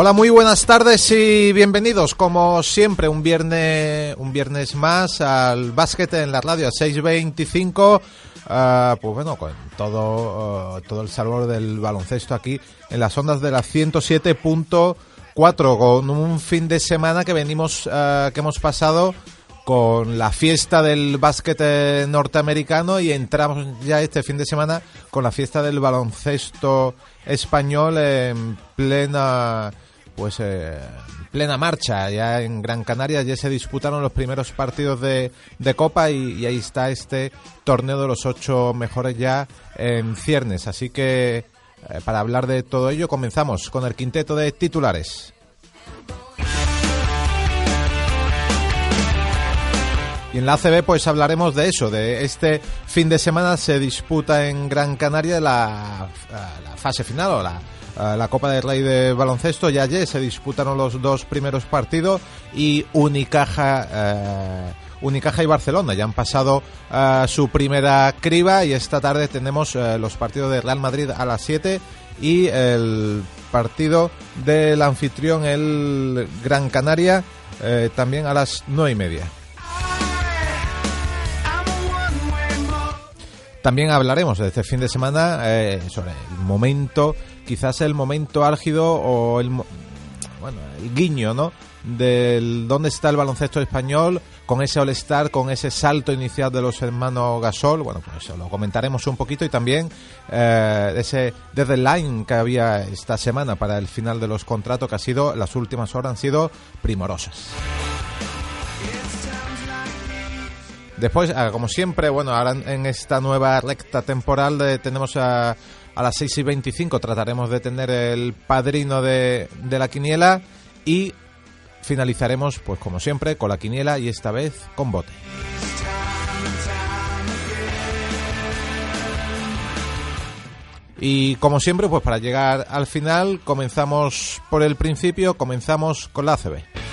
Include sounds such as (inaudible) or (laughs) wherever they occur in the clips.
Hola, muy buenas tardes y bienvenidos, como siempre, un viernes, un viernes más al básquet en la radio a 6.25. Uh, pues bueno, con todo, uh, todo el sabor del baloncesto aquí en las ondas de la 107.4, con un fin de semana que venimos, uh, que hemos pasado con la fiesta del básquet norteamericano y entramos ya este fin de semana con la fiesta del baloncesto español en plena pues eh, plena marcha. Ya en Gran Canaria ya se disputaron los primeros partidos de, de Copa y, ahí está este torneo de los ocho mejores ya en ciernes. Así que eh, para hablar de todo ello comenzamos con el quinteto de titulares. Y en la ACB pues hablaremos de eso, de este fin de semana se disputa en Gran Canaria la, la fase final o la, la Copa del Rey de baloncesto. Ya ayer se disputaron los dos primeros partidos y Unicaja, eh, Unicaja y Barcelona ya han pasado eh, su primera criba y esta tarde tenemos eh, los partidos de Real Madrid a las 7 y el partido del anfitrión el Gran Canaria también a las 9 y media. También hablaremos de este fin de semana sobre el momento, quizás el momento álgido o el, bueno, el guiño, ¿no? Del dónde está el baloncesto español con ese All-Star, con ese salto inicial de los hermanos Gasol. Bueno, pues eso lo comentaremos un poquito y también eh, ese deadline que había esta semana para el final de los contratos, que ha sido, las últimas horas han sido primorosas. Después, ah, como siempre, bueno, ahora en esta nueva recta temporal de, tenemos a, a, las 6 y 25, trataremos de tener el padrino de, la quiniela y finalizaremos, pues como siempre, con la quiniela y esta vez con bote. Y como siempre, pues para llegar al final, comenzamos por el principio, comenzamos con la ACB.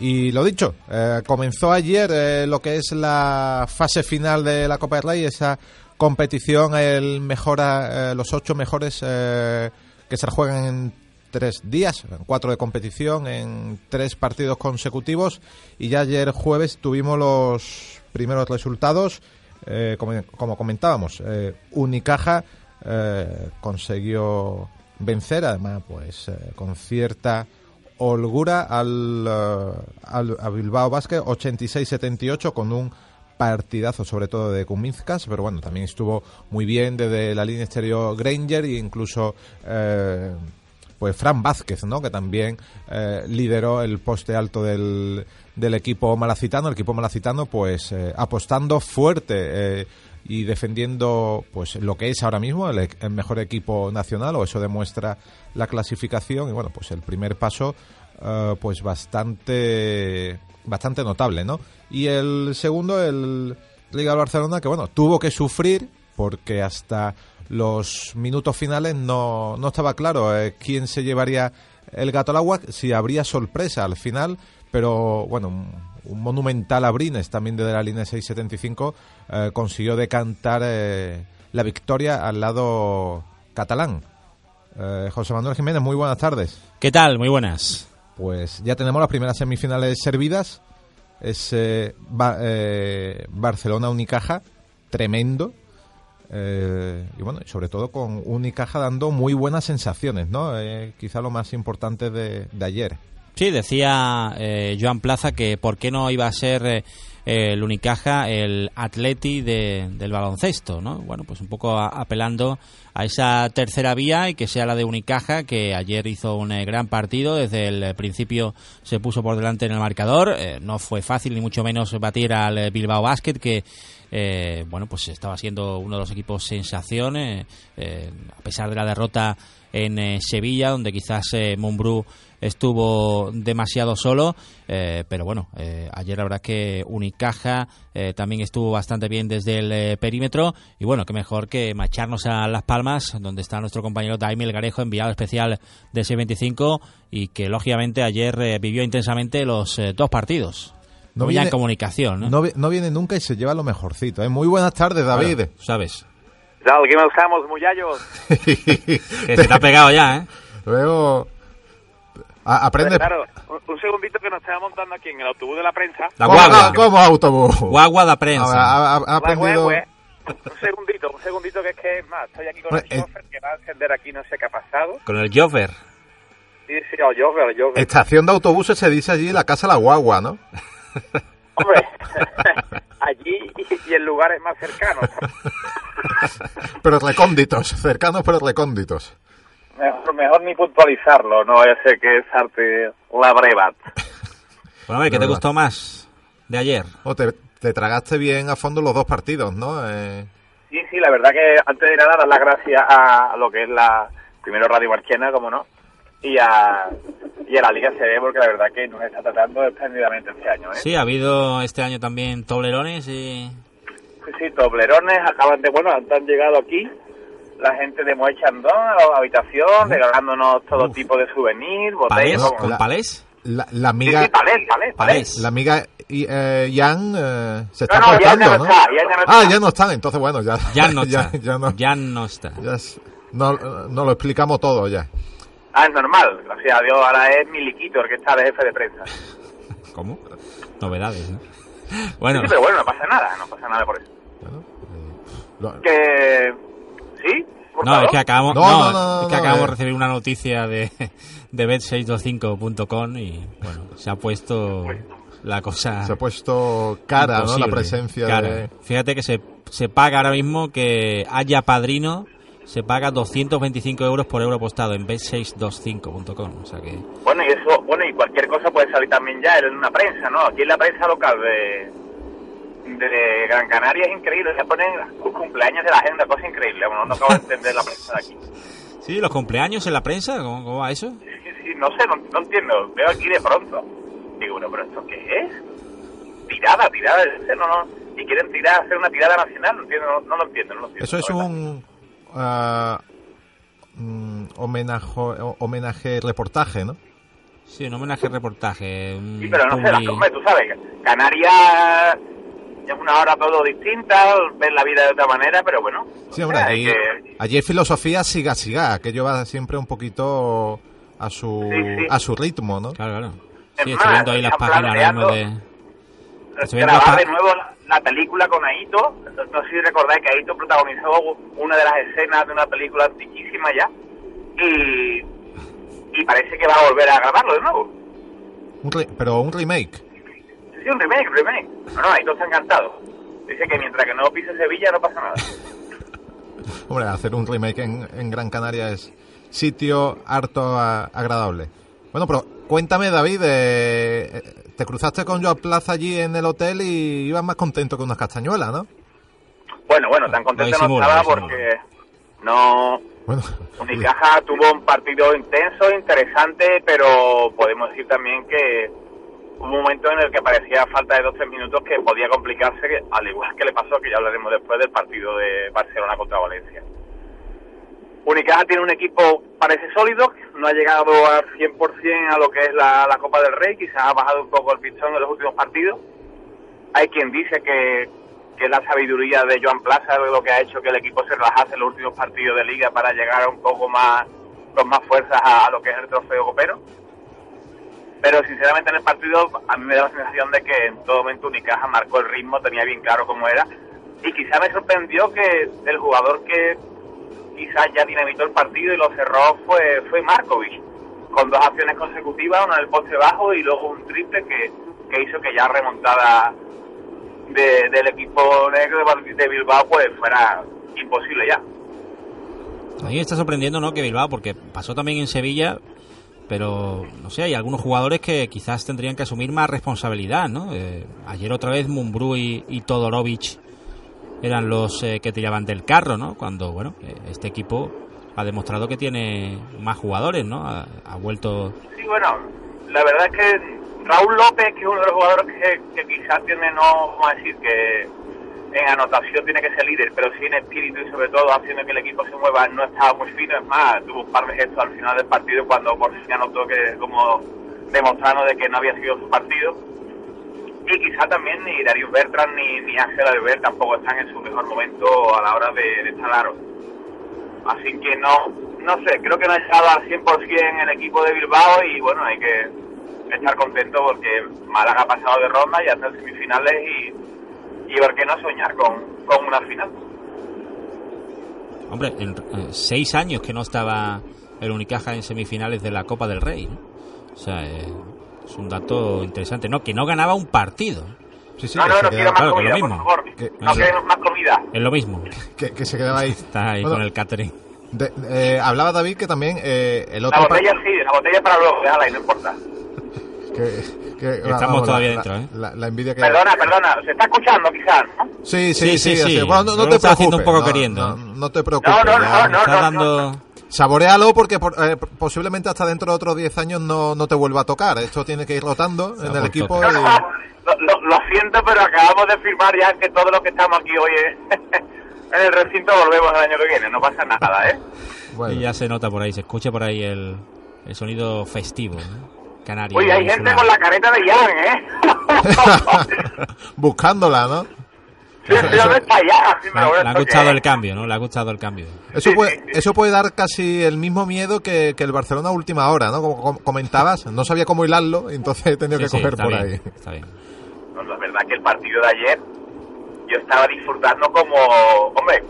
Y lo dicho, eh, comenzó ayer eh, lo que es la fase final de la Copa del Rey, esa competición, el mejora, eh, los ocho mejores eh, que se juegan en tres días, en cuatro de competición, en tres partidos consecutivos. Y ya ayer jueves tuvimos los primeros resultados. Como, como, comentábamos, Unicaja consiguió vencer, además, pues con cierta holgura al, uh, al a Bilbao Basket 86-78 con un partidazo sobre todo de Kuminskas, pero bueno, también estuvo muy bien desde la línea exterior Granger e incluso eh, pues Fran Vázquez, ¿no? que también eh, lideró el poste alto del, del, equipo malacitano, el equipo malacitano pues eh, apostando fuerte y defendiendo pues lo que es ahora mismo el, el, mejor equipo nacional o eso demuestra la clasificación y bueno pues el primer paso uh, pues bastante bastante notable no y el segundo el Liga del Barcelona que bueno tuvo que sufrir porque hasta los minutos finales no, no estaba claro eh, quién se llevaría el gato al agua si habría sorpresa al final pero bueno un monumental Abrines también desde la línea 675 eh, consiguió decantar eh, la victoria al lado catalán. Eh, José Manuel Jiménez, muy buenas tardes. ¿Qué tal? Muy buenas. Pues ya tenemos las primeras semifinales servidas. Es eh, Ba- eh, Barcelona-Unicaja, tremendo. Y bueno, sobre todo con Unicaja dando muy buenas sensaciones, ¿no? Quizá lo más importante de, de ayer. Sí, decía eh, Joan Plaza que por qué no iba a ser eh, el Unicaja el Atleti de- del baloncesto, ¿no? Bueno, pues un poco a- apelando a esa tercera vía y que sea la de Unicaja, que ayer hizo un eh, gran partido, desde el principio se puso por delante en el marcador, eh, no fue fácil ni mucho menos batir al Bilbao Basket, que bueno, pues estaba siendo uno de los equipos sensación, eh, a pesar de la derrota en Sevilla, donde quizás Mumbrú estuvo demasiado solo, eh, pero bueno, eh, ayer la verdad que Unicaja eh, también estuvo bastante bien desde el eh, perímetro y bueno, qué mejor que marcharnos a Las Palmas, donde está nuestro compañero Daimi Garejo, enviado especial de C25 y que lógicamente ayer eh, vivió intensamente los eh, dos partidos. No en viene- comunicación, ¿no? No, vi- no viene nunca y se lleva lo mejorcito. ¿eh? Muy buenas tardes, David. ¿Sabes? ¿Qué tal? ¿Qué nos estamos, muyallos? (laughs) Que se te ha pegado ya, ¿eh? Luego a- aprende. Claro, un, un segundito que nos estaba montando aquí en el autobús de la prensa. La ¿Cómo, guagua. cómo autobús? Guagua de prensa. ha, ha- ha La aprendido. hue- hue. Un segundito, un segundito que es que, es más, estoy aquí con el Bueno, eh. chofer que va a encender aquí, no sé qué ha pasado. Con el Jover. Sí, sí, yo, pero yo, Estación de autobuses se dice allí la casa La Guagua, ¿no? hombre, (laughs) allí y, y en lugares más cercanos. (laughs) Pero recónditos, cercanos pero recónditos. Mejor, ni puntualizarlo, no ese que es arte la brevat. Bueno, a ver, ¿qué te gustó más de ayer? O te, te tragaste bien a fondo los dos partidos, ¿no? Eh, Sí, sí, la verdad que antes de nada dar las gracias a lo que es la, primero Radio Marchena, como no, y a, y a la Liga CB, porque la verdad que nos está tratando espléndidamente este año, ¿eh? Sí, ha habido este año también toblerones y... Sí, sí, toblerones acaban de, bueno, han llegado aquí la gente de Moe Chandon a la habitación, regalándonos todo Uf. tipo de souvenirs, ¿Palés? botellas, no, como- ¿Con la- palés? la, la Sí, amiga, sí, palés, palés, palés. Palés. la amiga y, eh, Yang eh, se está No, no, ya no ¿no? está, ya no ah, está. ya no están, entonces bueno, ya, Ya no (laughs) ya, está. ya no, Ya no está. ya es- no, no lo explicamos todo ya. Ah, es normal, gracias a Dios, ahora es Miliquito el que está de jefe de prensa. Sí, (laughs) ¿Cómo? Novedades, ¿no? Bueno, sí, pero bueno, no pasa nada, no pasa nada por eso. Bueno, eh, lo- Que... ¿Sí? no, es que acabamos, No, no, no, no, es que no, acabamos eh. de recibir una noticia de, (laughs) de bet625.com y bueno, se ha puesto la cosa se ha puesto cara, ¿no? La presencia Cara. de... Fíjate que se, se paga ahora mismo que haya padrino, se paga 225 euros por euro apostado en bet625.com. O sea que Bueno, y eso, bueno, y cualquier cosa puede salir también ya en una prensa, ¿no? Aquí en la prensa local de, de Gran Canaria es increíble, se ponen los cumpleaños de la gente, una cosa increíble, bueno, no acabo de entender la prensa de aquí. (laughs) Sí, los cumpleaños en la prensa, ¿cómo, cómo va eso? Sí, sí, sí, no sé, no, no entiendo, veo aquí de pronto. Digo, bueno, pero ¿esto qué es? Tirada, tirada, no, no, y quieren tirar, hacer una tirada nacional, no entiendo, no, no lo entiendo, no lo entiendo. Eso es un ah, mm, homenaje, homenaje reportaje, ¿no? Sí, un homenaje reportaje. un Sí, pero no sé, la, publi- hombre, tú sabes, Canarias una hora todo distinta, ven la vida de otra manera, pero bueno. Sí, hombre, que- allí es filosofía siga siga, que lleva siempre un poquito a su Sí, sí. a su ritmo, ¿no? Claro, claro. Es Sí, más, estoy viendo ahí las páginas mismo de... Estoy viendo grabar pa- de nuevo la, la película con Aito. No, no sé si recordáis que Aito protagonizó una de las escenas de una película antiquísima ya. Y, y parece que va a volver a grabarlo de nuevo. Un re- pero un remake. Sí, un remake, remake. No, no, Aito está encantado. Dice que mientras que no pise Sevilla no pasa nada. (laughs) Hombre, hacer un remake en, en Gran Canaria es sitio harto a- agradable. Bueno, pero cuéntame, David, eh, eh, te cruzaste con Joao Plaza allí en el hotel y ibas más contento que unas castañuelas, ¿no? Bueno, bueno, tan contento no disimula, estaba porque no... Bueno, Unicaja tuvo un partido intenso, interesante, pero podemos decir también que un momento en el que parecía falta de dos tres minutos que podía complicarse, al igual que le pasó, que ya hablaremos después del partido de Barcelona contra Valencia. Unicaja tiene un equipo, parece sólido, no ha llegado al 100% a lo que es la, la Copa del Rey, quizás ha bajado un poco el pistón en los últimos partidos. Hay quien dice que que es la sabiduría de Joan Plaza, lo que ha hecho que el equipo se relajase en los últimos partidos de liga para llegar un poco más con más fuerzas a, lo que es el trofeo copero. Pero sinceramente en el partido a mí me da la sensación de que en todo momento Unicaja marcó el ritmo, tenía bien claro cómo era. Y quizá me sorprendió que el jugador que quizás ya dinamitó el partido y lo cerró fue, fue Markovic, con dos acciones consecutivas, una en el poste bajo y luego un triple que, que hizo que ya remontada del equipo negro de Bilbao pues fuera imposible ya. A mí está sorprendiendo, ¿no? Que Bilbao, porque pasó también en Sevilla, pero no sé, hay algunos jugadores que quizás tendrían que asumir más responsabilidad, ¿no? Eh, ayer otra vez Mumbrú y, y Todorovic eran los eh, que tiraban del carro, ¿no? Cuando, bueno, eh, este equipo ha demostrado que tiene más jugadores, ¿no? Ha, vuelto. Sí, bueno, la verdad es que Raúl López, que es uno de los jugadores que, que quizás tiene, no vamos a decir que en anotación tiene que ser líder, pero sí en espíritu y sobre todo haciendo que el equipo se mueva, no estaba muy fino, es más, tuvo un par de gestos al final del partido cuando por fin anotó que como demostrando de que no había sido su partido. Y quizá también ni Darius Bertrand ni, ni Ángel Albert tampoco están en su mejor momento a la hora de, de estar aro. Así que no, no sé, creo que no ha estado al 100% el equipo de Bilbao y bueno, hay que estar contento porque Málaga ha pasado de ronda y hasta semifinales y, y por qué no soñar con, con una final. Hombre, en, eh, seis años que no estaba el Unicaja en semifinales de la Copa del Rey. ¿no? O sea, eh, es un dato interesante. No, que no ganaba un partido. Sí, sí, no, que no, no quiero más claro, que comida, lo por mismo. favor. Que- no queremos más comida. Es lo mismo. (laughs) que, que se quedaba ahí. Está ahí Bueno, con el catering. de- eh, hablaba David que también eh, el La otro par- botella sí, la botella para luego, déjala ahí, no importa. Que, que- Estamos vamos, todavía la, dentro, la- ¿eh? la- la envidia que Perdona, perdona, se está escuchando quizás, ¿no? Sí, sí, sí, Sí, sí. Bueno, no, no te estaba haciendo un preocupes, poco no, queriendo. No, no te preocupes. No, no, ya. no, no. Está dando... Saborealo porque por- eh, posiblemente hasta dentro de otros 10 años no, no te vuelva a tocar. Esto tiene que ir rotando en el equipo. y- lo, lo- lo siento, pero acabamos de firmar ya que todos los que estamos aquí hoy (laughs) en el recinto volvemos el año que viene, no pasa nada, ¿eh? bueno. Y ya se nota por ahí, se escucha por ahí el, el sonido festivo, ¿no? Canario. Uy, hay gente con la careta de Jan, ¿eh? (laughs) Buscándola, ¿no? sí, sí, ¿dónde está Jan? Sí, Le ha, le gustado el cambio, ¿no? Le ha gustado el cambio. Eso Sí, puede, sí, eso puede dar casi el mismo miedo que, que el Barcelona a última hora, ¿no? Como com- comentabas, no sabía cómo hilarlo, entonces he tenido Sí, que coger por bien, ahí. Está bien. No, la verdad que el partido de ayer yo estaba disfrutando como, hombre,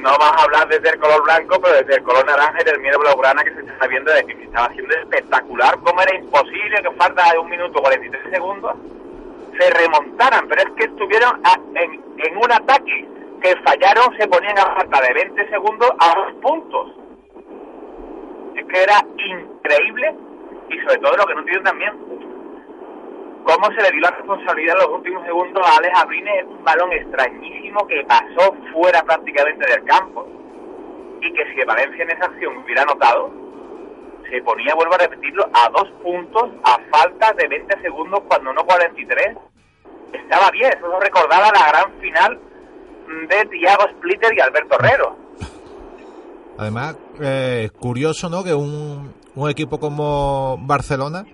no vamos a hablar desde el color blanco, pero desde el color naranja y del miedo blaugrana que se está viendo de que se estaba haciendo espectacular, como era imposible que falta de un minuto 43 segundos se remontaran, pero es que estuvieron a- en, en un ataque que fallaron, se ponían a falta de 20 segundos a dos puntos. Es que era increíble y sobre todo lo que no entiendo también, cómo se le dio la responsabilidad en los últimos segundos a Alex Abrines, un balón extrañísimo que pasó fuera prácticamente del campo y que si Valencia en esa acción hubiera anotado, se ponía, vuelvo a repetirlo, a dos puntos a falta de 20 segundos cuando no 43. Estaba bien, eso nos recordaba la gran final de Thiago Splitter y Alberto Herrero. Además, eh, curioso, ¿no? Que un, un equipo como Barcelona,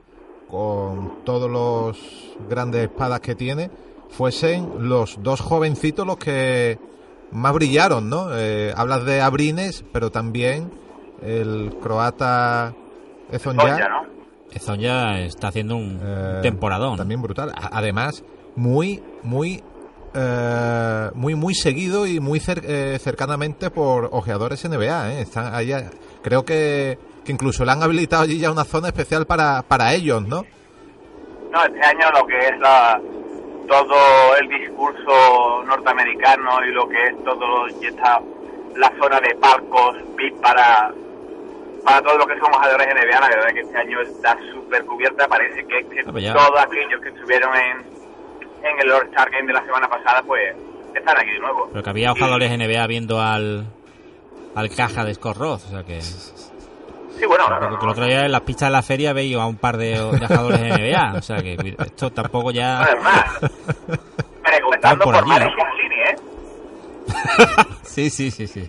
con todos los grandes espadas que tiene, fuesen los dos jovencitos los que más brillaron, ¿no? Eh, hablas de Abrines, pero también el croata Ezonja, ¿no? Ezon ya está haciendo un eh, temporadón. También brutal. Además, muy, muy, eh, muy, muy seguido y muy cer- eh, cercanamente por ojeadores NBA. ¿eh? Están eh, creo que, que incluso le han habilitado allí ya una zona especial para, para ellos, ¿no? No, este año lo que es la, todo el discurso norteamericano y lo que es todo esta, la zona de palcos VIP para, para todos los que somos jugadores NBA, la verdad es que este año está súper cubierta. Parece que, que Ah, pues todos aquellos que estuvieron en, en el All-Star Game de la semana pasada, pues están aquí de nuevo. Pero que había jugadores NBA viendo al, al caja de Scott o sea que... Sí, bueno, no, no, Porque no. el otro día en las pistas de la feria veía a un par de, jugadores de NBA, o sea que esto tampoco ya... Bueno, es más, (laughs) preguntando por por, allí, ¿no? Giannini, ¿eh? (laughs) sí, sí, sí, sí.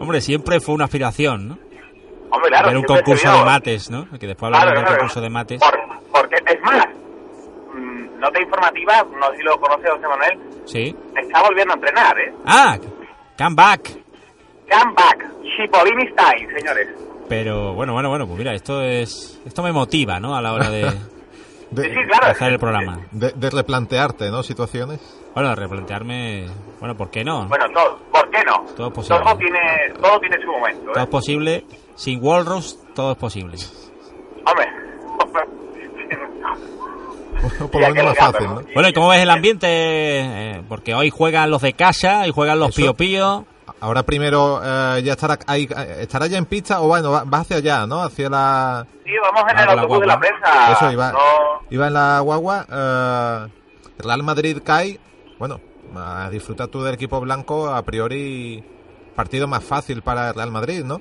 Hombre, siempre fue una aspiración, ¿no? Hombre, claro, Ver un concurso de mates, ¿no? Que después hablaremos Claro, del concurso de mates. Por- porque, es más, mm, nota informativa, no sé si lo conoce José Manuel, Sí. está volviendo a entrenar, ¿eh? Ah, come back. Come back, Chipolini style, señores. Pero bueno, bueno, bueno, pues mira, esto es esto me motiva, ¿no? A la hora de De, (laughs) Sí, sí, claro. hacer el programa. de- de replantearte, ¿no? Situaciones. Bueno, replantearme, bueno, ¿por qué no? Bueno, todo, ¿por qué no? Todo es posible. Todo tiene, todo tiene su momento, Todo ¿eh? es posible, sin Walrus todo es posible. Hombre. (laughs) Por lo menos más fácil, ¿no? ¿no? Bueno, ¿y cómo ves el ambiente? Eh, porque hoy juegan los de casa y juegan los Eso. Pío Pío. Ahora primero eh, ya estará ahí, estará ya en pista o bueno, va, va hacia allá, ¿no? Hacia la... Sí, vamos en Ah, el autobús de la prensa. Eso iba, No, iba en la guagua. eh, Real Madrid cae. Bueno, a disfrutar tú del equipo blanco, a priori partido más fácil para Real Madrid, ¿no?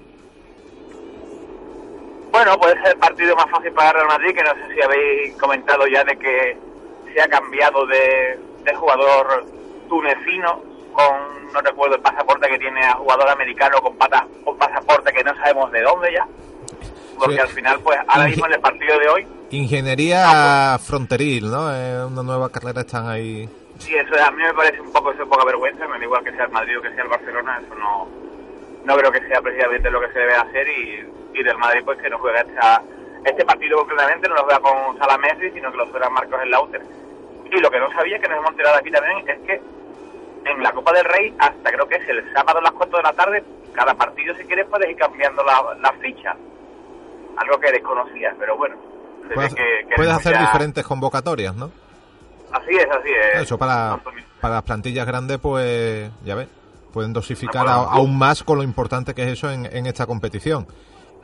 Bueno, puede ser el partido más fácil para Real Madrid, que no sé si habéis comentado ya de que se ha cambiado de, de jugador tunecino con, no recuerdo el pasaporte que tiene a jugador americano con, pata, con pasaporte que no sabemos de dónde ya. Porque Sí. al final, pues ahora mismo en el partido de hoy, Ingeniería fronteril, ¿no? Es una nueva carrera, están ahí. sí, eso a mí me parece un poco, eso poca vergüenza, me da igual que sea el Madrid o que sea el Barcelona, eso no, no creo que sea precisamente lo que se debe hacer y, y del Madrid pues que no juega esta, este partido concretamente, no lo juega con Salah Messi, sino que lo juega Marcos el Lauter. Y lo que no sabía, que nos hemos enterado aquí también, es que en la Copa del Rey, hasta creo que es el sábado a las 4 de la tarde, cada partido si quieres puedes ir cambiando la, la ficha. Algo que desconocías, pero bueno. Puedes, que- que puedes tenemos hacer ya- diferentes convocatorias, ¿no? Así es, así es. Eso para, para las plantillas grandes, pues ya ves, pueden dosificar a- aún más con lo importante que es eso en, en esta competición.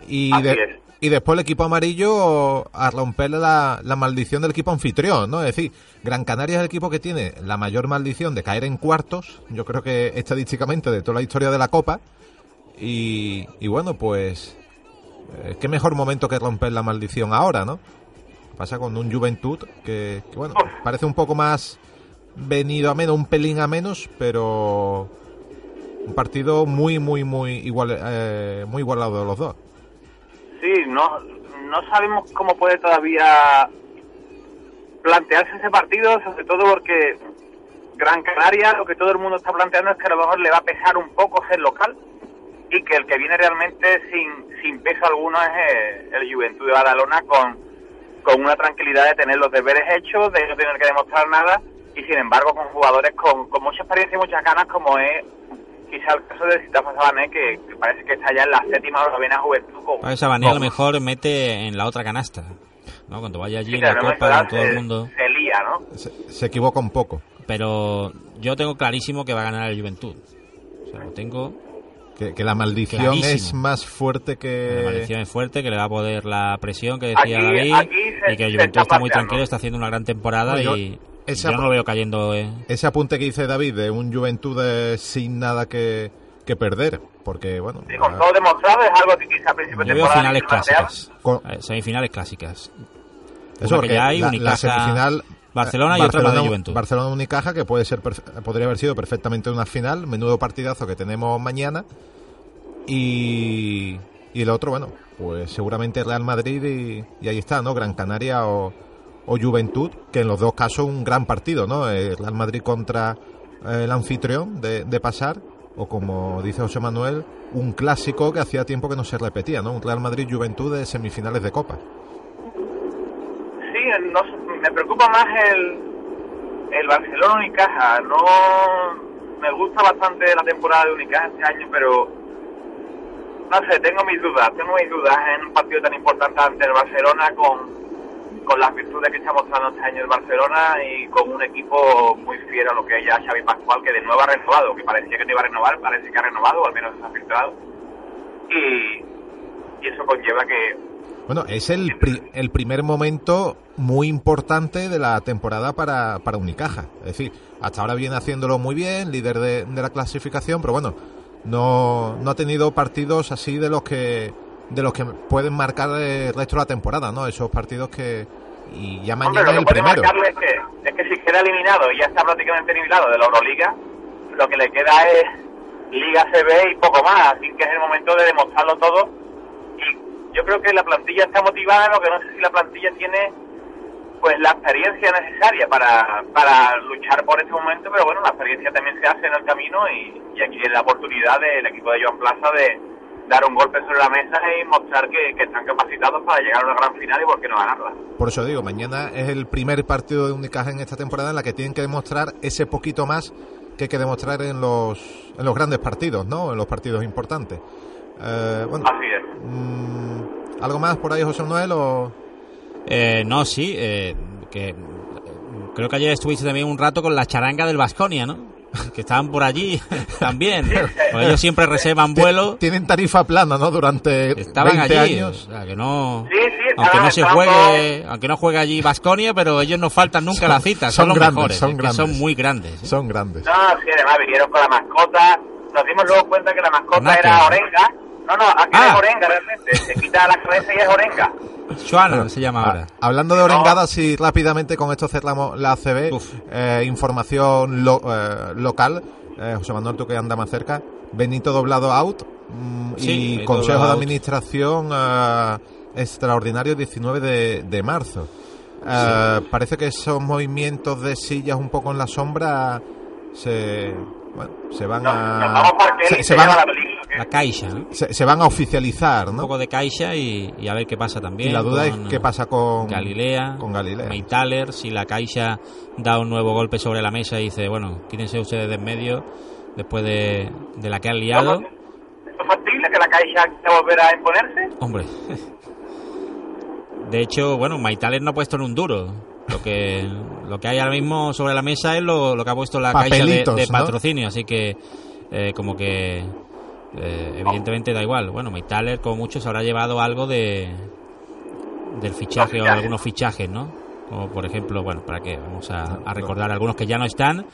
Y, Así de- es. y después el equipo amarillo a romper la, la maldición del equipo anfitrión, ¿no? Es decir, Gran Canaria es el equipo que tiene la mayor maldición de caer en cuartos, yo creo que estadísticamente de toda la historia de la Copa. Y, y bueno, pues, eh, qué mejor momento que romper la maldición ahora, ¿no? Pasa con un Juventud que, que, bueno, parece un poco más venido a menos, un pelín a menos, pero un partido muy, muy, muy igual, eh, muy igualado de los dos. Sí, no, no sabemos cómo puede todavía plantearse ese partido, sobre todo porque Gran Canaria lo que todo el mundo está planteando es que a lo mejor le va a pesar un poco ser local y que el que viene realmente sin, sin peso alguno es eh, el Juventud de Badalona con, con una tranquilidad de tener los deberes hechos, de no tener que demostrar nada y sin embargo con jugadores con, con mucha experiencia y muchas ganas como es quizá el caso de Citafa Sabané que, que parece que está ya en la séptima o novena juventud con, Para Sabané a lo con- mejor mete en la otra canasta. ¿no? Cuando vaya allí Sí, en la Copa con todo el mundo. Se lía, ¿no? Se, se equivoca un poco. Pero yo tengo clarísimo que va a ganar el Juventud. O sea, lo tengo. Que, que la maldición Clarísimo. es más fuerte La que... maldición es fuerte, que le va a poder la presión que decía Aquí- David. aquí se- y que el Juventud está está muy tranquilo, está haciendo una gran temporada y esa- yo no lo veo cayendo. eh. Ese apunte que dice David de un Juventud eh, sin nada que, que perder, porque bueno... Sí, con todo demostrado es algo que quizá a principio de Yo veo temporada finales ni se planteaba. clásicas. Con- Eh, semifinales clásicas. Eso, porque ya hay, la, Unicaja- la semifinal... Barcelona y eh, otra Madrid Juventud. Barcelona Unicaja, que puede ser perfe- podría haber sido perfectamente una final, menudo partidazo que tenemos mañana. Y, y el otro, bueno, pues seguramente Real Madrid y, y ahí está, ¿no? Gran Canaria o, o Juventud, que en los dos casos un gran partido, ¿no? Eh, Real Madrid contra eh, el anfitrión de, de pasar, o como dice José Manuel, un clásico que hacía tiempo que no se repetía, ¿no? Un Real Madrid-Juventud de semifinales de Copa. Sí, no me preocupa más el, el Barcelona Unicaja. No me gusta bastante la temporada de Unicaja este año, pero no sé, tengo mis dudas. Tengo mis dudas en un partido tan importante ante el Barcelona con, con las virtudes que está mostrando este año el Barcelona y con un equipo muy fiel a lo que ya Xavi Pascual, que de nuevo ha renovado, que parecía que no iba a renovar, parece que ha renovado, o al menos se ha filtrado. Y, y eso conlleva que Bueno, es el, pri- el primer momento muy importante de la temporada para, para Unicaja. Es decir, hasta ahora viene haciéndolo muy bien, líder de, de la clasificación, pero bueno, no, no ha tenido partidos así de los que de los que pueden marcar el resto de la temporada, ¿no? Esos partidos que... Y ya Hombre, mañana es lo el que puede primero. es que, es que si queda eliminado y ya está prácticamente eliminado de la Euroliga, lo que le queda es Liga CB y poco más, así que es el momento de demostrarlo todo. Y yo creo que la plantilla está motivada, lo que no sé si la plantilla tiene pues la experiencia necesaria para, para luchar por este momento, pero bueno, la experiencia también se hace en el camino y, y aquí es la oportunidad del equipo de Joan Plaza de dar un golpe sobre la mesa y mostrar que, que están capacitados para llegar a una gran final y por qué no ganarla. Por eso digo, mañana es el primer partido de Unicaja en esta temporada en la que tienen que demostrar ese poquito más que hay que demostrar en los, en los grandes partidos, ¿no? En los partidos importantes. Eh, bueno, Así es. mm, ¿Algo más por ahí, José Manuel? O... Eh, no, sí, eh, que eh, creo que ayer estuviste también un rato con la charanga del Vasconia, ¿no? Que estaban por allí (laughs) también. Porque ellos siempre reservan vuelo. Tienen tarifa plana, ¿no? Durante Estaban 20 allí. años. O sea, que no. Sí, sí, Aunque no se juegue, aunque no juegue allí Vasconia, pero ellos no faltan nunca a la cita. Son, son los grandes, mejores. son grandes. son muy grandes. ¿eh? Son grandes. No, sí, además vinieron con la mascota. Nos dimos luego cuenta que la mascota era Orenga. No, no, aquí Ah. es Orenga realmente. Se quita la cabeza y es Orenga. Joana se llama Ah, ahora. hablando de Orengadas y rápidamente con esto cerramos la ACB, eh, información lo- eh, local, eh, José Manuel, tú que anda más cerca, Benito Doblado out mm, Sí, y Benito Consejo de out. Administración eh, extraordinario 19 de, de marzo. Parece que esos movimientos de sillas un poco en la sombra se, bueno, se van Nos, a... se- se van a- la Caixa, ¿no? se, se van a oficializar, Un ¿no? poco de Caixa y, y a ver qué pasa también. Y la duda con, es qué pasa con Galilea, con Galilea. Meitaler, si la Caixa da un nuevo golpe sobre la mesa y dice, bueno, quítense ustedes de en medio después de, de la que han liado. ¿Es factible que la Caixa quiera volver a imponerse? Hombre. (laughs) De hecho, bueno, Maitaler no ha puesto en un duro. Lo que lo que hay ahora mismo sobre la mesa es lo, lo que ha puesto la Caixa de, Papelitos, de ¿no? patrocinio, así que eh, como que eh, evidentemente da igual. Bueno, Maitaler como mucho se habrá llevado algo de del fichaje o algunos fichajes, ¿no? Como por ejemplo, bueno, para que vamos a, a recordar algunos que ya no están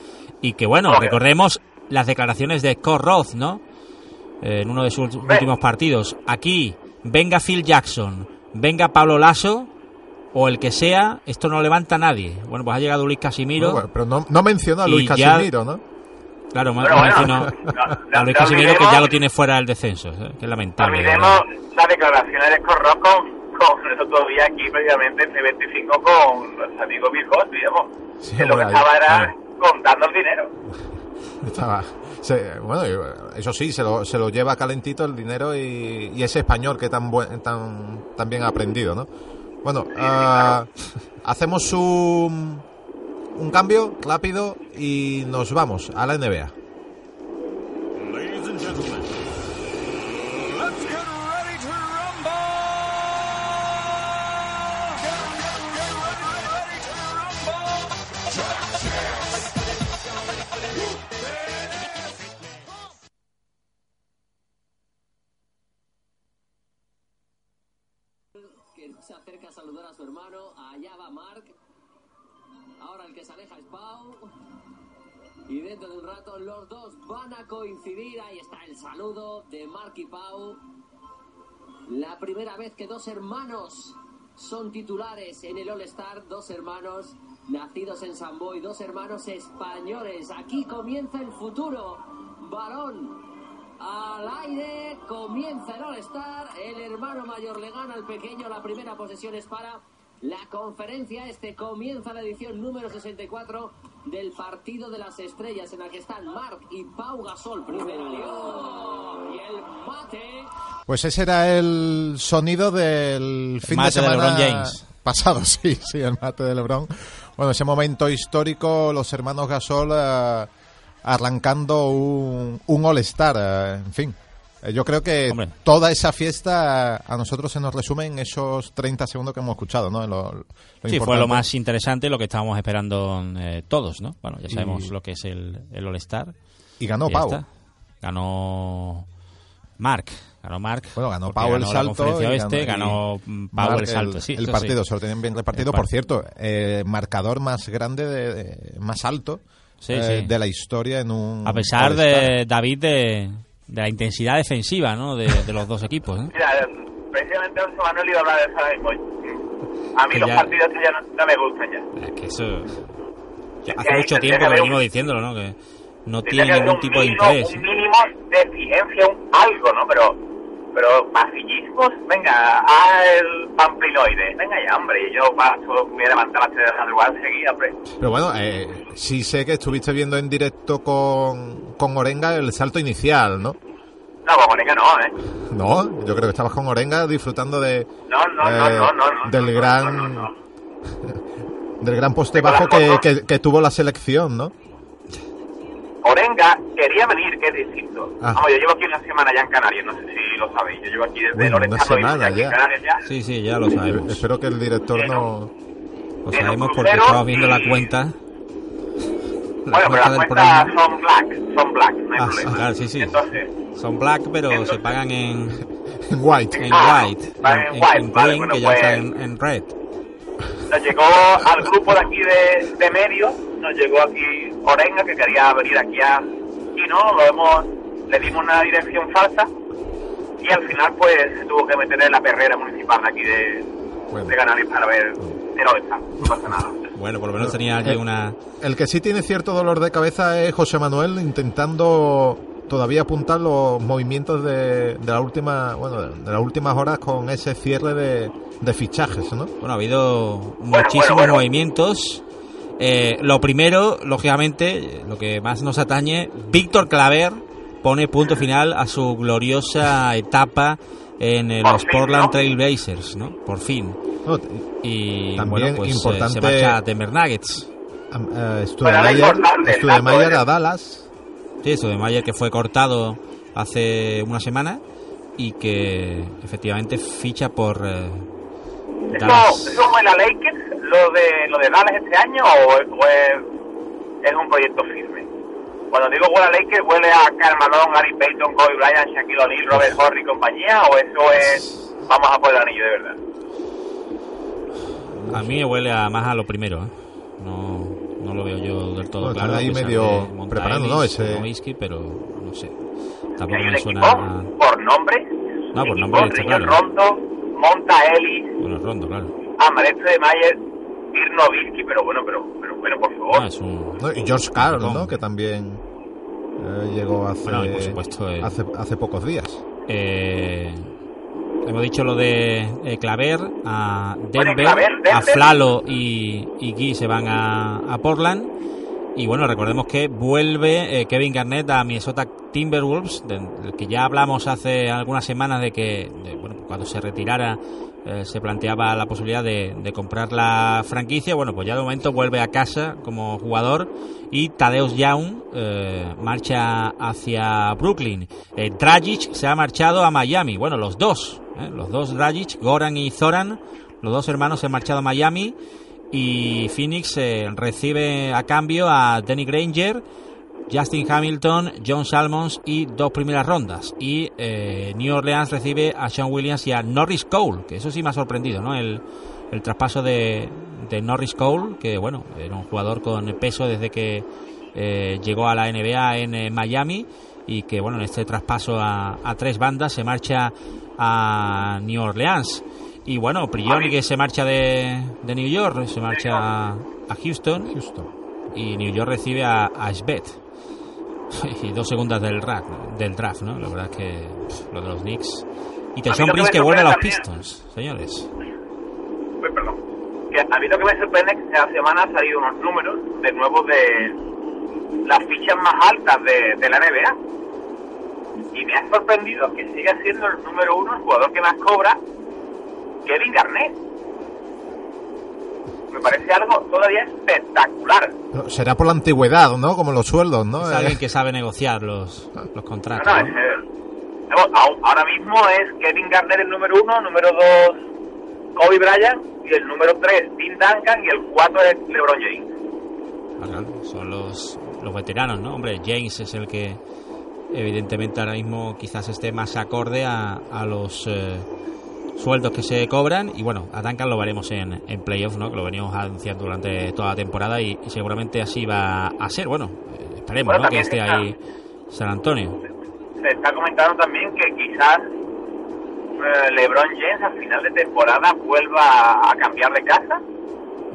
y que bueno, recordemos las declaraciones de Scott Roth, ¿no? Eh, en uno de sus últimos partidos. Aquí, venga Phil Jackson, venga Pablo Lasso o el que sea, esto no levanta a nadie. Bueno, pues ha llegado Luis Casimiro. No, bueno, pero no, no menciona a Luis ya- Casimiro, ¿no? claro, me bueno, mencionó no- a Luis Casimiro que ya lo tiene fuera del descenso, ¿eh? que es lamentable. olvidemos las declaraciones de Corro con, con el otro día aquí, precisamente en C25, con nuestro amigo Bill Cosby, digamos. Sí, que lo que estaba era contando el dinero. (laughs) Estaba- se- bueno, eso sí, se lo, se lo lleva calentito el dinero y, y ese español que tan, buen, tan, tan bien ha aprendido, ¿no? Bueno, ah, hacemos un, un cambio rápido y nos vamos a la NBA. Ladies and gentlemen, let's get ready to rumble! Se acerca a saludar a su hermano. Allá va Mark. Ahora el que se aleja es Pau. Y dentro de un rato los dos van a coincidir. Ahí está el saludo de Mark y Pau. La primera vez que dos hermanos son titulares en el All-Star. Dos hermanos nacidos en San Boy. Dos hermanos españoles. Aquí comienza el futuro. Balón al aire, comienza el All-Star, el hermano mayor le gana al pequeño, la primera posesión es para la conferencia este, comienza la edición número 64 del partido de las estrellas en la que están Marc y Pau Gasol, primero y el mate. Pues ese era el sonido del fin Mate de de semana LeBron James. pasado, (laughs) sí, sí, el mate de LeBron. Bueno, ese momento histórico, los hermanos Gasol eh, arrancando un, un All-Star, eh, en fin. Eh, Yo creo que Hombre. toda esa fiesta a nosotros se nos resume en esos 30 segundos que hemos escuchado, ¿no? Lo- lo Sí, fue lo más interesante, lo que estábamos esperando eh, todos, ¿no? Bueno, ya sabemos Y- lo que es el, el All-Star. Y ganó Ya Pau. está. Ganó Mark. Ganó Mark. Bueno, ganó Pau el ganó salto. y oeste, ganó, y Pau el salto. Sí, el partido sí. se lo tenían bien repartido. Por cierto, eh, marcador más grande, de, de- más alto Sí, eh, sí. de la historia en un. A pesar de David de, de la intensidad defensiva, ¿no? De, de los dos equipos. ¿eh? Mira, precisamente José Manuel iba a hablar de eso ahora mismo. A mí Que los ya- partidos ya no, no me gustan ya. Es que eso. ya hace mucho tiempo que venimos un- diciéndolo, ¿no? Que no tiene ningún un tipo de interés. Un mínimo de exigencia, un algo, ¿no? Pero, pero pasillista mismos, venga, a el pamplinoide. Venga ya, hombre, y yo paso, me voy a las 3 de la madrugada enseguida, hombre. Pero bueno, eh, sí sé que estuviste viendo en directo con, con Orenga el salto inicial, ¿no? No, con Orenga no, ¿eh? No, yo creo que estabas con Orenga disfrutando de No, no, no, Eh, no, no, no. del gran- no, (laughs) del gran poste bajo que, que tuvo la selección, ¿no? Orenga quería venir, que es distinto. Ah. Vamos, yo llevo aquí una semana ya en Canarias, no sé si lo sabéis. Yo llevo aquí desde Bueno, una Lorenzano y semana aquí en ya. Canarias ya. Sí, sí, ya lo sabemos. Espero que el director no... Lo en sabemos porque estamos viendo la y- cuenta. La Bueno, pero cuenta las del cuentas programa. son black, son black, no hay Ah, problema. claro, sí, sí. Entonces, Son black, pero se Entonces- pagan en, White. en Ah, white. En, en en- white, en vale, green, bueno, que ya pues- está en, en red. nos llegó al grupo de aquí de, de medio, nos llegó aquí Orenga, que quería venir aquí a... Y no, lo hemos, le dimos una dirección falsa y al final pues se tuvo que meter en la perrera municipal de aquí de, Bueno. de Canarias para ver de dónde está, no pasa nada. (laughs) Bueno, por lo menos tenía allí Eh, una... El que sí tiene cierto dolor de cabeza es José Manuel intentando todavía apuntar los movimientos de, de la última, bueno, de las últimas horas con ese cierre de, de fichajes, ¿no? Bueno, ha habido bueno, muchísimos bueno. movimientos. Eh, lo primero, lógicamente, lo que más nos atañe, Víctor Claver pone punto final a su gloriosa etapa en eh, los fin, Portland ¿no? Trail Blazers, ¿no? Por fin. No, Y También bueno, pues eh, importante- se marcha a Denver Nuggets. am- eh, Studemayer, Studemayer a ¿eh? Dallas. Sí, eso de Mayer que fue cortado hace una semana y que efectivamente ficha por eh, ¿Eso, Dallas. ¿Eso huele a Lakers, lo de, lo de Dallas este año, o, es- o es, es un proyecto firme? Cuando digo huele a Lakers, ¿huele a Karl Malone, Gary Payton, Kobe Bryant, Shaquille O'Neal, Robert Horry y compañía, o eso es vamos a por el anillo de verdad? A mí me huele a, más a lo primero. ¿eh? No, no lo veo yo del todo Bueno, claro. ahí medio preparando, ¿no? Ese- Nowitzki, pero no sé. Tampoco hay un me suena a... por nombre. No, por nombre está claro. Rondo, Monta Ellis, Bueno, Rondo, claro. Amareste de Mayer, Irnovisky, pero bueno, pero, pero bueno, por favor. Es un... ¿no? Y George Carl. ¿no? Que también eh, llegó hace, Bueno, por supuesto, eh, hace, hace pocos días. Eh, hemos dicho lo de eh, Claver a Denver, Claver, Denver. a Flalo y, y Guy se van a, a Portland. Y bueno, recordemos que vuelve eh, Kevin Garnett a Minnesota Timberwolves, de- del que ya hablamos hace algunas semanas de que de, bueno, cuando se retirara eh, se planteaba la posibilidad de, comprar la franquicia. Bueno, pues ya de momento vuelve a casa como jugador y Tadeusz Young eh, marcha hacia Brooklyn. Eh, Dragic se ha marchado a Miami. Bueno, los dos, los dos Dragic, Goran y Zoran, los dos hermanos se han marchado a Miami y Phoenix recibe a cambio a Danny Granger, Justin Hamilton, John Salmons y dos primeras rondas. Y eh, New Orleans recibe a Sean Williams y a Norris Cole, que eso sí me ha sorprendido, ¿no? El, el traspaso de, de Norris Cole, que bueno, era un jugador con peso desde que eh, llegó a la NBA en eh, Miami y que bueno, en este traspaso a, a tres bandas se marcha a New Orleans. Y bueno, Prioni que se marcha de, de New York, se marcha a Houston, y New York recibe a, a Svet. Y dos segundas del, draft, del draft, ¿no? La verdad es que pff, lo de los Knicks. Y que Prince me que vuelve a los Pistons, señores. Uy, perdón. Que a mí lo que me sorprende es que esta semana han salido unos números de nuevo de las fichas más altas de, de la NBA. Y me ha sorprendido que siga siendo el número uno, el jugador que más cobra, Kevin Garnett. Me parece algo todavía espectacular. Pero será por la antigüedad, ¿no? Como los sueldos, ¿no? Es Eh, alguien que sabe negociar los, los No, contratos. no, es, eh, ahora- mismo es Kevin Garnett el número uno, número dos Kobe Bryant, y el número tres Tim Duncan, y el cuatro es LeBron James. Ah, son los, los veteranos, ¿no? Hombre, James es el que evidentemente ahora mismo quizás esté más acorde a, a los eh, sueldos que se cobran y bueno, a Duncan lo veremos en, en playoff, ¿no? Que lo venimos anunciando durante toda la temporada y, y seguramente así va a ser. Bueno, eh, esperemos, Bueno, ¿no? Que esté está- ahí San Antonio. Se está comentando también que quizás eh, LeBron James al final de temporada vuelva a, cambiar de casa.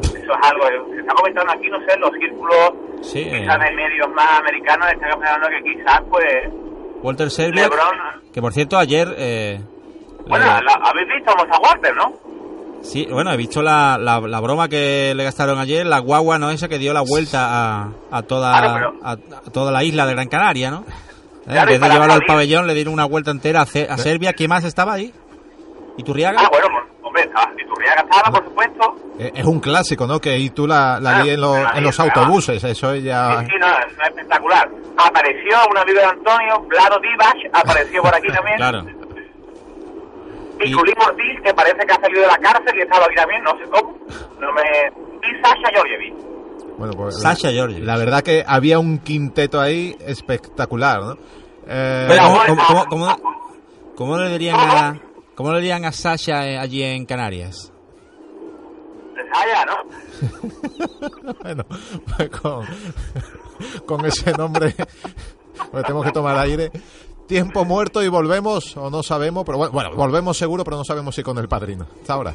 Eso es algo, se está comentando aquí, no sé, los círculos Sí, eh, quizás de medios más americanos, están comentando que quizás pues Walter Serbiak, LeBron que por cierto ayer eh, Bueno, Le- la- habéis visto Monza Walter, ¿no? Sí, bueno, he visto la, la, la broma que le gastaron ayer, la guagua, ¿no? Esa que dio la vuelta a, a toda, Claro, pero- a, a toda la isla de Gran Canaria, ¿no? Eh, Claro, en y vez de llevarlo al pabellón, le dieron una vuelta entera a, Ce- a Serbia. ¿Quién más estaba ahí? ¿Iturriaga? Ah, bueno, pues, hombre, estaba Iturriaga estaba, por supuesto. Eh, Es un clásico, ¿no? Que ahí tú la, la Ah, líes en, los- la en los autobuses, eso es ya... Sí, sí, no, es espectacular. Apareció un amigo de Antonio, Vlado Divac, apareció por aquí también. Claro. Y Culín Ortiz, que parece que ha salido de la cárcel y estaba aquí también, no sé cómo. No me... Y Sasha Georgievic. Bueno, pues, Sasha Georgievich. La verdad que había un quinteto ahí espectacular, ¿no? Eh, Pero, ¿cómo, bueno, cómo, cómo, cómo- cómo le dirían a, cómo le dirían a Sasha eh, allí en Canarias? De Saya, ¿no? (laughs) bueno, pues con, con ese nombre pues tenemos que tomar aire. Tiempo muerto y volvemos, o no sabemos, pero bueno, bueno, volvemos seguro, pero no sabemos si con el padrino. Hasta ahora.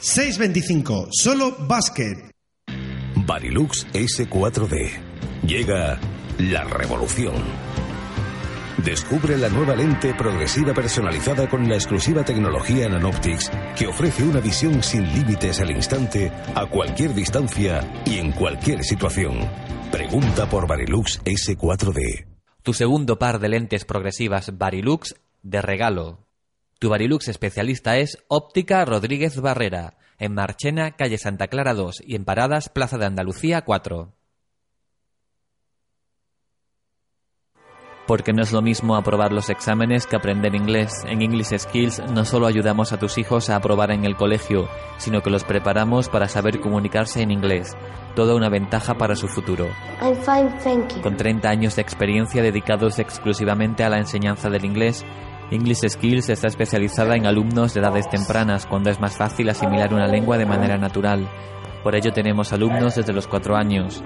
625, solo básquet. Barilux S4D. Llega la revolución. Descubre la nueva lente progresiva personalizada con la exclusiva tecnología Nanoptics que ofrece una visión sin límites al instante, a cualquier distancia y en cualquier situación. Pregunta por Barilux S4D. Tu segundo par de lentes progresivas Barilux de regalo. Tu Barilux especialista es Óptica Rodríguez Barrera, en Marchena, calle Santa Clara 2 y en Paradas, Plaza de Andalucía 4. Porque no es lo mismo aprobar los exámenes que aprender inglés. En English Skills no solo ayudamos a tus hijos a aprobar en el colegio, sino que los preparamos para saber comunicarse en inglés. Toda una ventaja para su futuro. I'm fine, thank you. Con 30 años de experiencia dedicados exclusivamente a la enseñanza del inglés, English Skills está especializada en alumnos de edades tempranas, cuando es más fácil asimilar una lengua de manera natural. Por ello tenemos alumnos desde los 4 años.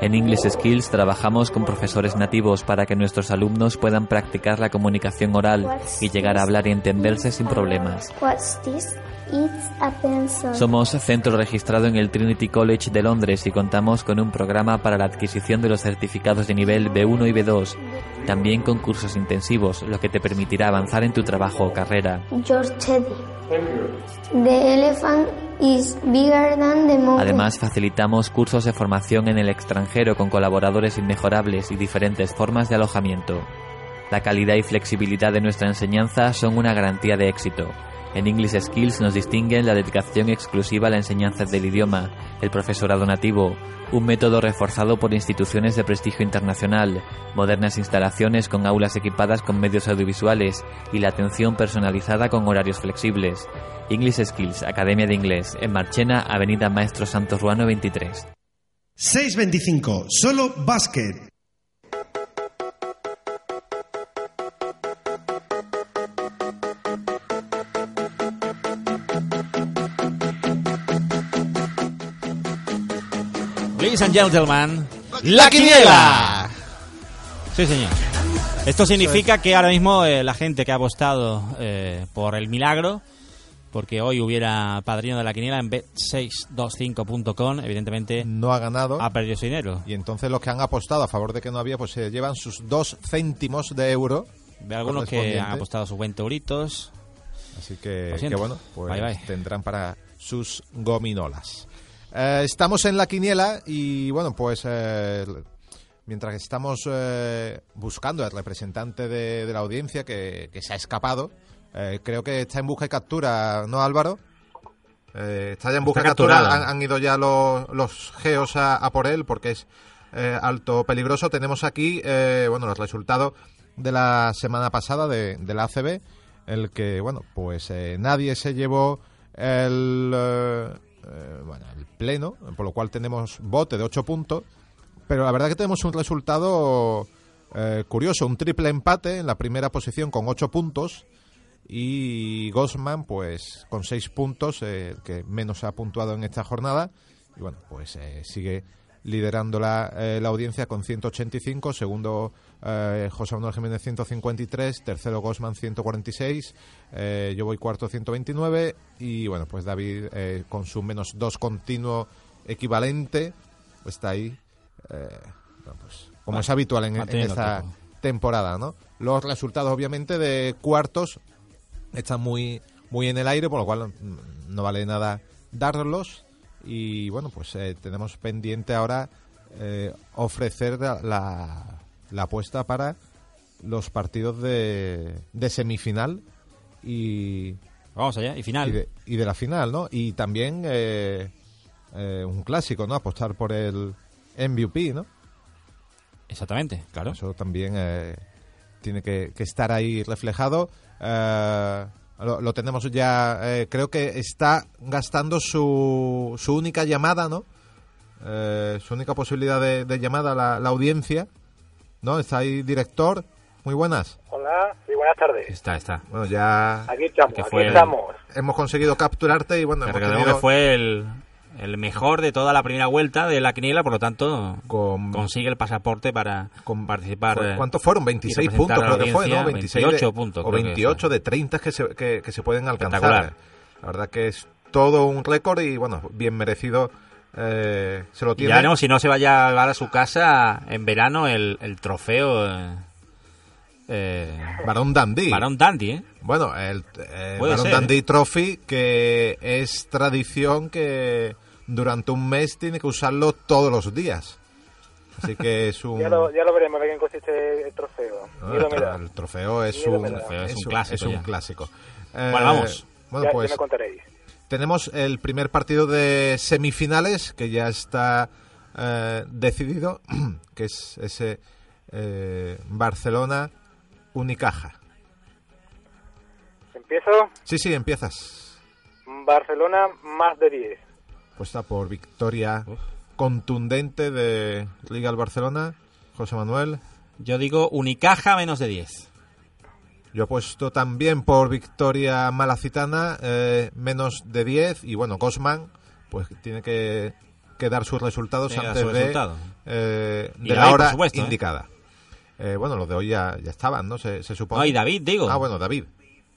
En English Skills trabajamos con profesores nativos para que nuestros alumnos puedan practicar la comunicación oral y llegar a hablar y entenderse sin problemas. Somos centro registrado en el Trinity College de Londres y contamos con un programa para la adquisición de los certificados de nivel B1 y B2, también con cursos intensivos, lo que te permitirá avanzar en tu trabajo o carrera. George Teddy. Además, facilitamos cursos de formación en el extranjero con colaboradores inmejorables y diferentes formas de alojamiento. La calidad y flexibilidad de nuestra enseñanza son una garantía de éxito. En English Skills nos distinguen la dedicación exclusiva a la enseñanza del idioma, el profesorado nativo, un método reforzado por instituciones de prestigio internacional, modernas instalaciones con aulas equipadas con medios audiovisuales y la atención personalizada con horarios flexibles. English Skills, Academia de Inglés, en Marchena, Avenida Maestro Santos Ruano 23. 625, solo básquet. Ladies and gentlemen, la quiniela. Sí, señor. Esto significa que ahora mismo eh, la gente que ha apostado eh, por el milagro, porque hoy hubiera padrino de la quiniela en bet625.com, evidentemente No ha ganado. ha perdido su dinero. Y entonces los que han apostado a favor de que no había, pues se llevan sus dos céntimos de euro. Ve algunos que han apostado sus 20 euritos. Así que, que bueno, pues Bye, bye. tendrán para sus gominolas. Eh, estamos en la quiniela y bueno, pues eh, mientras estamos eh, buscando al representante de, de la audiencia que, que se ha escapado, eh, creo que está en busca y captura, ¿no Álvaro? Está ya en busca y captura, han, han ido ya los, los geos a, a por él porque es alto peligroso. Tenemos aquí, eh, bueno, los resultados de la semana pasada de, de la ACB, el que, bueno, pues eh, nadie se llevó el, eh, bueno, el pleno, por lo cual tenemos bote de 8 puntos, pero la verdad que tenemos un resultado eh, curioso, un triple empate en la primera posición con 8 puntos y Gosman pues con 6 puntos, eh, que menos ha puntuado en esta jornada y bueno, pues eh, sigue liderando la, eh, la audiencia con 185, segundo eh, José Manuel Jiménez 153, tercero Gosman 146, eh, yo voy cuarto 129 y bueno, pues David eh, con su menos 2 continuo equivalente está ahí, pues como es habitual en, esta temporada, ¿no? Los resultados, obviamente, de cuartos están muy, muy en el aire, por lo cual mm, no vale nada darlos. Y bueno, pues tenemos pendiente ahora ofrecer la, la, la apuesta para los partidos de, de semifinal y, Vamos allá, y final. y de, y de la final, ¿no? Y también eh, eh, un clásico, ¿no? Apostar por el MVP, ¿no? Exactamente, claro. Eso también eh, tiene que, que estar ahí reflejado. Eh, lo, lo tenemos ya, eh, creo que está gastando su, su única llamada, ¿no? Su única posibilidad de, de llamada a la, la audiencia, ¿no? Está ahí director. Muy buenas. Hola, sí, buenas tardes. Está, está. Bueno, ya Aquí estamos, Que aquí fue el- estamos. hemos conseguido capturarte y bueno, hemos tenido que fue el, el mejor de toda la primera vuelta de la quiniela, por lo tanto, con, consigue el pasaporte para con- participar. Fue- ¿Cuántos fueron? y 26 representar puntos creo que fue, ¿no? audiencia, 26 de- 28 puntos. O creo que 28 fue. de 30 que se, que, que se pueden alcanzar. La verdad que es todo un récord y bueno, bien merecido eh, se lo Y tiene. ya veremos si no se vaya a llevar a su casa en verano el, el trofeo. Eh, eh, Barón Dandy. Barón Dandy, ¿eh? Bueno, el eh, Barón ser, Dandy ¿eh? Trophy que es tradición que durante un mes tiene que usarlo todos los días. Así que (laughs) es un... Ya lo, ya lo veremos qué consiste el trofeo. No, Miedo el, tro- trofeo es un. Trofeo es un clásico es un clásico. Bueno, Eh, vamos. Bueno, ya, pues ya me contaréis. Tenemos el primer partido de semifinales que ya está eh, decidido, (clears throat) que es ese eh, Barcelona Unicaja. Empiezo. Sí, sí, empiezas. Barcelona más de 10. Puesta por victoria contundente de Liga al Barcelona. José Manuel. Yo digo Unicaja menos de 10. Yo he puesto también por victoria malacitana eh, menos de 10 y bueno, Cosman pues tiene que, que dar sus resultados antes su de, resultado. eh, de la David, hora supuesto, ¿eh? indicada. Eh, bueno, los de hoy ya, ya estaban, ¿no? Se, se supone. No, y David, digo. Ah, bueno, David.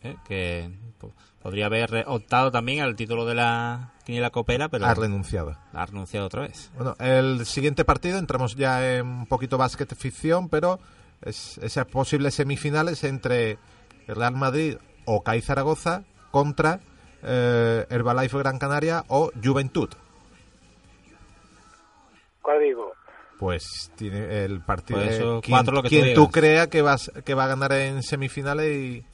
¿eh? Que po- podría haber optado también al título de la quiniela copera, pero Ha renunciado. ha renunciado otra vez. Bueno, el siguiente partido, entramos ya en un poquito básquet ficción, pero es, esas posibles semifinales entre el Real Madrid o CAI Zaragoza contra eh, Herbalife Gran Canaria o Juventud. ¿Cuál digo? Pues tiene el partido. Pues eso, quien cuatro lo que tú quien tú, digas. crea que, vas, que va a ganar en semifinales y,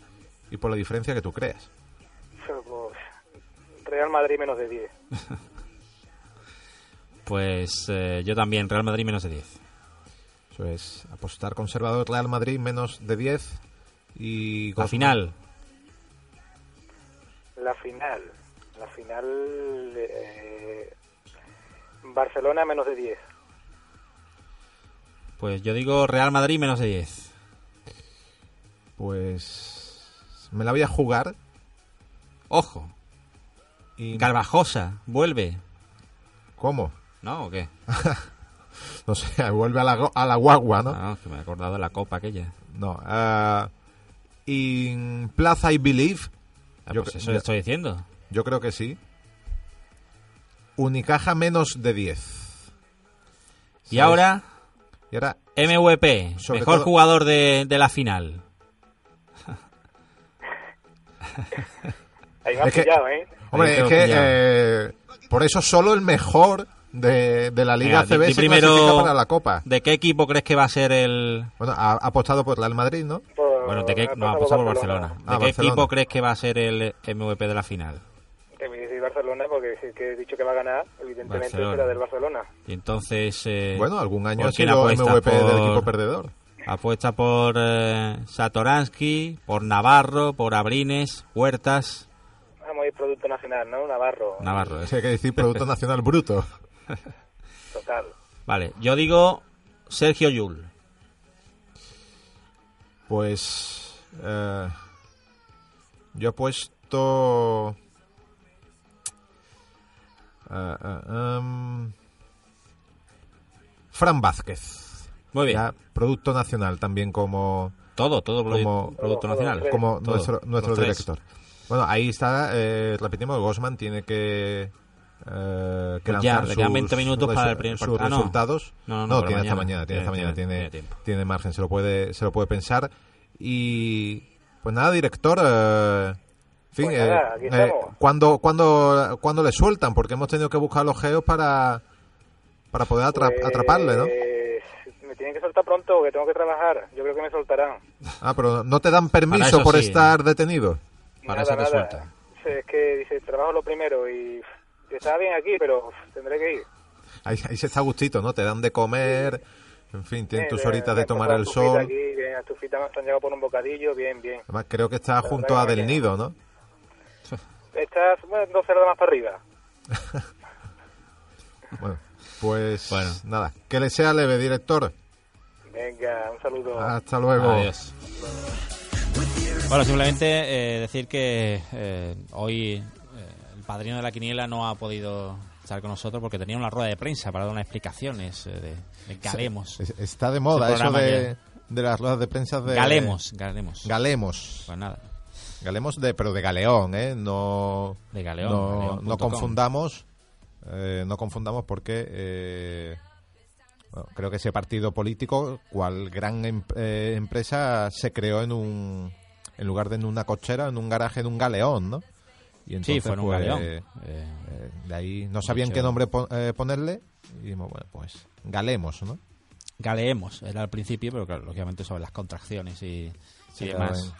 y por la diferencia que tú creas. Pues, Real Madrid menos de 10. (laughs) Pues eh, yo también, Real Madrid menos de 10. Eso es apostar conservador Real Madrid menos de 10 y La Gosman. final, La final. La final. eh, Barcelona menos de 10. pues yo digo Real Madrid menos de 10. Pues me la voy a jugar Ojo, y Garbajosa, vuelve. ¿Cómo? ¿No o qué? (laughs) (laughs) No sé, (laughs) vuelve a la, a la guagua, ¿no? Ah, que me he acordado de la copa aquella. No. ah, in Plaza I Believe. Ah, Yo pues eso le estoy diciendo. Yo creo que sí. Unicaja menos de 10. Y ahora, Y ahora, MVP, Sobre mejor todo- jugador de, de la final. Ahí me que- pillado, ¿eh? hombre, es que eh, por eso solo el mejor de, de la Liga di- CB se primero- clasifica para la Copa. ¿De qué equipo crees que va a ser el...? Bueno, ha, ha apostado por Real Madrid, ¿no? Por- Bueno, ¿de qué, no, ha apostado por Barcelona. ¿De Ah, qué Barcelona. equipo crees que va a ser el MVP de la final? Que me dice Barcelona porque que he dicho que va a ganar, evidentemente Barcelona. será del Barcelona. Y entonces... eh, Bueno, algún año ¿por ha sido? MVP del equipo perdedor. Apuesta por eh, Satoransky, por Navarro, por Abrines, Huertas... Vamos a ir Producto Nacional, ¿no? Navarro. Navarro, ¿eh? Sí, hay que decir Producto (laughs) Nacional Bruto. Total. Vale, yo digo Sergio Yul. Pues eh, yo he puesto eh, eh, em, Fran Vázquez. Muy bien. Ya, producto nacional también como Todo, todo como, Producto Nacional. como Todo, nuestro, director. Bueno, ahí está, eh, repetimos, Gosman tiene que eh, que Pues ya, lanzar sus 20 minutos para el primer sus. Ah, no. resultados. No, no, no, pero tiene hasta mañana. mañana, tiene hasta mañana, tiene- tiene, tiene margen, se lo puede, se lo puede pensar. Y pues nada, director, eh, en fin, Pues eh, nada, eh, estamos. ¿cuándo, cuándo, cuándo le sueltan? Porque hemos tenido que buscar los geos para, para poder atra- Pues, atraparle, ¿no? Me tienen que soltar pronto, que tengo que trabajar. Yo creo que me soltarán. Ah, pero no te dan permiso por sí. estar detenido. Para nada, eso te nada. sueltan. Sí, Es que dice, trabajo lo primero y y estaba bien aquí, pero tendré que ir. Ahí, ahí se está a gustito, ¿no? Te dan de comer, en fin, tienen Eh, tus horitas de tomar el sol. Aquí, bien, estufita, me han llegado por un bocadillo, bien, bien. Además, creo que está junto a que Del. Nido, ¿no? Estás, bueno, dos cerdas más para arriba. (laughs) Bueno, pues nada, que le sea leve, director. Venga, un saludo. Hasta luego. Adiós. Bueno, simplemente eh, decir que eh, hoy padrino de la quiniela no ha podido estar con nosotros porque tenía una rueda de prensa para dar unas explicaciones eh, de, de Galemos. Es- Está de moda eso de, de las ruedas de prensa de... Galemos, Galemos. Galemos. Pues nada. Galemos, de, pero de Galeón, ¿eh? No, De Galeón, no, no confundamos, eh, no confundamos porque eh, bueno, creo que ese partido político, cual gran em- eh, empresa, se creó en un, en lugar de en una cochera, en un garaje de un galeón, ¿no? Y Sí, fue en un pues, galeón. eh, Eh, de ahí no sabían qué nombre eh, ponerle y dijimos, bueno, pues Galemos, ¿no? Galeemos era al principio, pero claro, lógicamente sobre las contracciones y, y demás.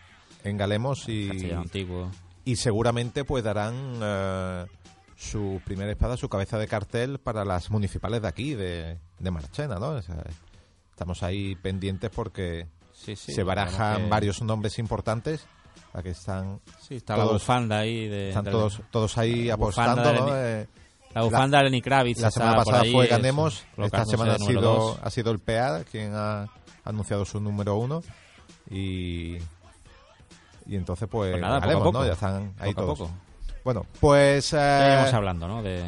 En, en Galemos y, antiguo. y seguramente pues darán su primera espada, su cabeza de cartel para las municipales de aquí, de, de Marchena, ¿no? O sea, estamos ahí pendientes porque Sí, se barajan varios nombres importantes. Aquí están Sí, está la bufanda ahí de- están de- todos todos ahí la apostando, ¿no? Eh, la bufanda de Lenny Kravitz La semana pasada ahí, fue Ganemos, esta semana ha sido dos. ha sido el PA quien ha anunciado su número uno y y entonces pues, Pues nada, poco a Galemos, poco. ¿no? Ya están ahí Poco a todos. poco. Bueno, pues eh, Ya hablando, ¿no? De,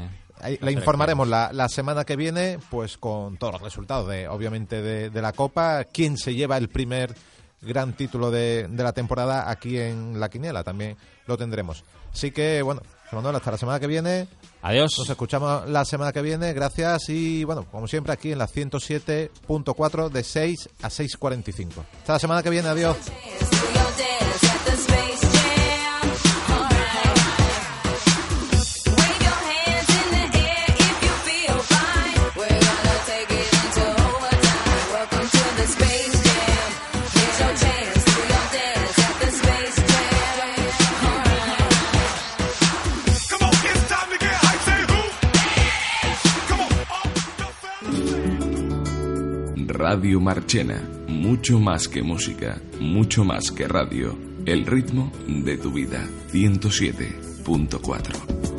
informaremos la, la semana que viene, pues con todos los resultados, de obviamente de, de la Copa, quién se lleva el primer gran título de, de la temporada aquí en la Quiniela, también lo tendremos. Así que, bueno, Manuel, hasta la semana que viene. Adiós. Nos escuchamos la semana que viene, gracias y, bueno, como siempre aquí en la 107.4 de 6 a 6.45. Hasta la semana que viene, adiós. Radio Marchena, mucho más que música, mucho más que radio, el ritmo de tu vida, 107.4.